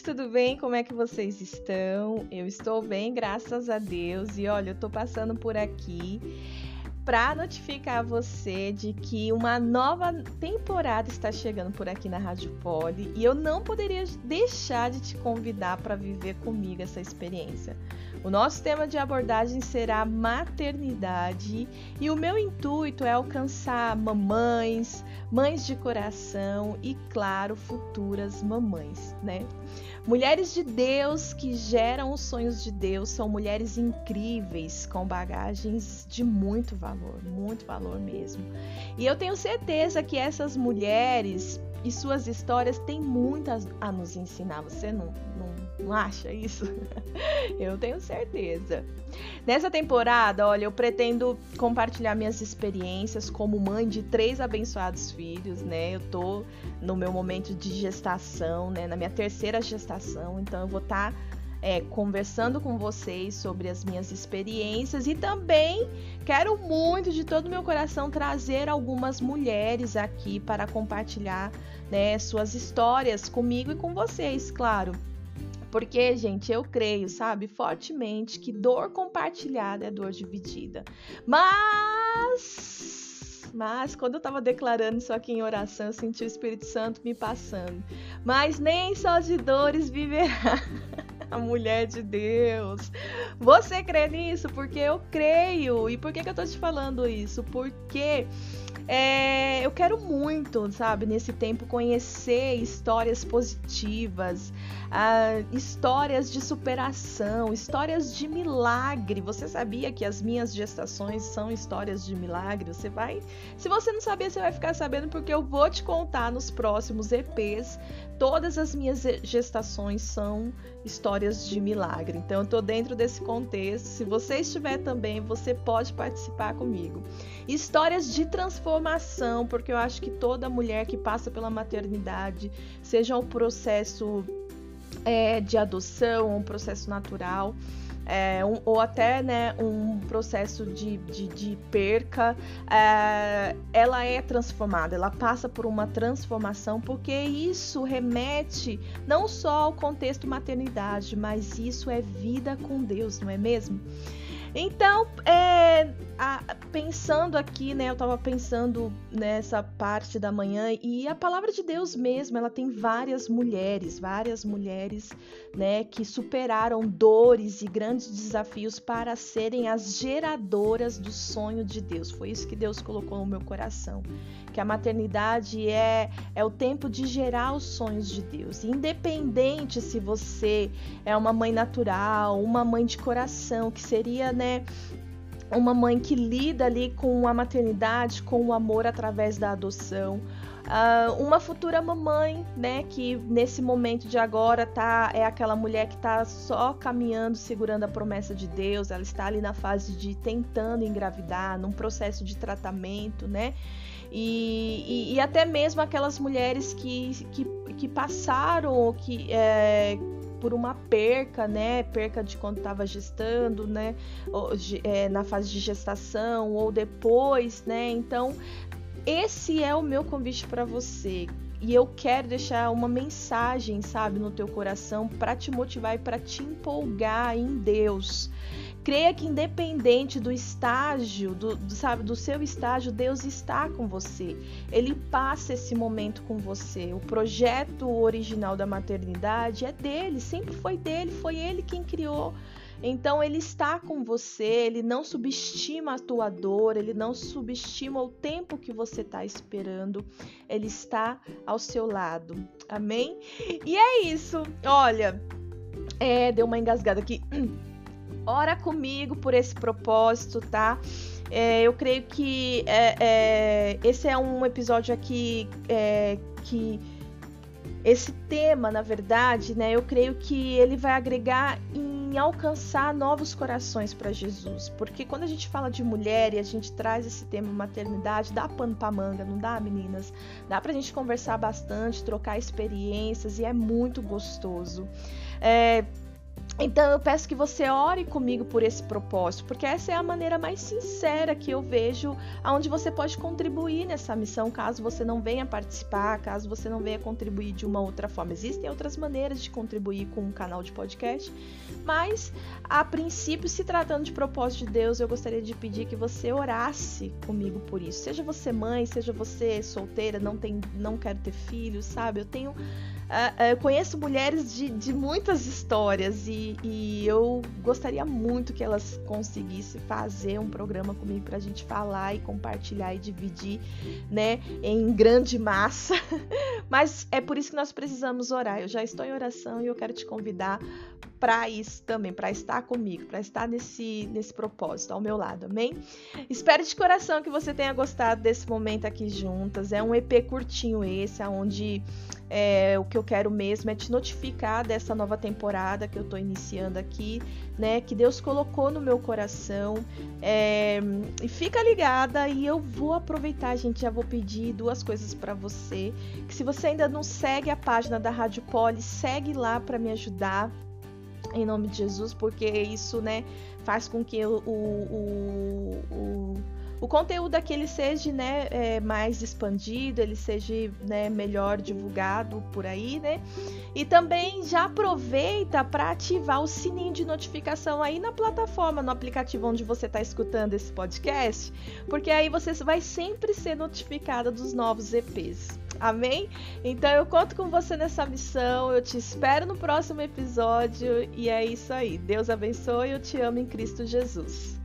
gente, tudo bem? Como é que vocês estão? Eu estou bem, graças a Deus. E olha, eu tô passando por aqui para notificar você de que uma nova temporada está chegando por aqui na Rádio Poli e eu não poderia deixar de te convidar para viver comigo essa experiência. O nosso tema de abordagem será maternidade e o meu intuito é alcançar mamães, mães de coração e, claro, futuras mamães, né? Mulheres de Deus que geram os sonhos de Deus são mulheres incríveis, com bagagens de muito valor, muito valor mesmo. E eu tenho certeza que essas mulheres e suas histórias têm muitas a nos ensinar. Você não, não, acha isso? eu tenho certeza. Nessa temporada, olha, eu pretendo compartilhar minhas experiências como mãe de três abençoados filhos, né? Eu tô no meu momento de gestação, né? Na minha terceira gestação, então eu vou estar. Tá é, conversando com vocês sobre as minhas experiências e também quero muito de todo meu coração trazer algumas mulheres aqui para compartilhar né, suas histórias comigo e com vocês, claro. Porque, gente, eu creio, sabe, fortemente que dor compartilhada é dor dividida. Mas mas quando eu estava declarando isso aqui em oração, eu senti o Espírito Santo me passando. Mas nem só de dores viverá a mulher de Deus. Você crê nisso? Porque eu creio. E por que, que eu tô te falando isso? Porque é, eu quero muito, sabe, nesse tempo conhecer histórias positivas, uh, histórias de superação, histórias de milagre. Você sabia que as minhas gestações são histórias de milagre? Você vai, se você não sabia, você vai ficar sabendo porque eu vou te contar nos próximos EPs. Todas as minhas gestações são histórias de milagre. Então eu tô dentro desse contexto. Se você estiver também, você pode participar comigo. Histórias de transformação, porque eu acho que toda mulher que passa pela maternidade, seja um processo é, de adoção, um processo natural, é, um, ou até né, um processo de, de, de perca, é, ela é transformada, ela passa por uma transformação, porque isso remete não só ao contexto maternidade, mas isso é vida com Deus, não é mesmo? Então, é, pensando aqui, né, eu estava pensando nessa parte da manhã e a palavra de Deus mesmo, ela tem várias mulheres, várias mulheres, né, que superaram dores e grandes desafios para serem as geradoras do sonho de Deus. Foi isso que Deus colocou no meu coração, que a maternidade é é o tempo de gerar os sonhos de Deus. Independente se você é uma mãe natural, uma mãe de coração, que seria né? Uma mãe que lida ali com a maternidade, com o amor através da adoção. Uh, uma futura mamãe, né, que nesse momento de agora tá é aquela mulher que está só caminhando, segurando a promessa de Deus. Ela está ali na fase de tentando engravidar, num processo de tratamento, né? E, e, e até mesmo aquelas mulheres que, que, que passaram, que é, por uma perca, né? Perca de quando estava gestando, né? Ou, é, na fase de gestação ou depois, né? Então, esse é o meu convite para você. E eu quero deixar uma mensagem, sabe, no teu coração para te motivar e para te empolgar em Deus. Creia que independente do estágio, do, do, sabe, do seu estágio, Deus está com você. Ele passa esse momento com você. O projeto original da maternidade é dele, sempre foi dele, foi ele quem criou. Então ele está com você, ele não subestima a tua dor, ele não subestima o tempo que você está esperando, ele está ao seu lado. Amém? E é isso. Olha, é, deu uma engasgada aqui. ora comigo por esse propósito, tá? É, eu creio que é, é, esse é um episódio aqui é, que esse tema, na verdade, né? Eu creio que ele vai agregar em alcançar novos corações para Jesus, porque quando a gente fala de mulher e a gente traz esse tema maternidade, dá pano para manga, não dá, meninas? Dá para a gente conversar bastante, trocar experiências e é muito gostoso. É, Então eu peço que você ore comigo por esse propósito, porque essa é a maneira mais sincera que eu vejo aonde você pode contribuir nessa missão, caso você não venha participar, caso você não venha contribuir de uma outra forma. Existem outras maneiras de contribuir com um canal de podcast, mas a princípio, se tratando de propósito de Deus, eu gostaria de pedir que você orasse comigo por isso. Seja você mãe, seja você solteira, não tem, não quero ter filhos, sabe? Eu tenho Uh, eu conheço mulheres de, de muitas histórias e, eu gostaria muito que elas conseguissem fazer um programa comigo para a gente falar e compartilhar e dividir, né, em grande massa. Mas é por isso que nós precisamos orar. Eu já estou em oração e eu quero te convidar para isso também, para estar comigo, para estar nesse, nesse propósito ao meu lado, amém? Espero de coração que você tenha gostado desse momento aqui juntas. É um EP curtinho esse, onde é, o que eu quero mesmo é te notificar dessa nova temporada que eu tô iniciando aqui, né? Que Deus colocou no meu coração. É, e fica ligada e eu vou aproveitar, gente. Já vou pedir duas coisas para você. Que se você ainda não segue a página da Rádio Poli, segue lá para me ajudar em nome de Jesus, porque isso, né, faz com que o, o, o, o conteúdo aqui ele seja, né, é, mais expandido, ele seja, né, melhor divulgado por aí, né? E também já aproveita para ativar o sininho de notificação aí na plataforma, no aplicativo onde você está escutando esse podcast, porque aí você vai sempre ser notificada dos novos EPs. Amém? Então eu conto com você nessa missão. Eu te espero no próximo episódio. E é isso aí. Deus abençoe. Eu te amo em Cristo Jesus.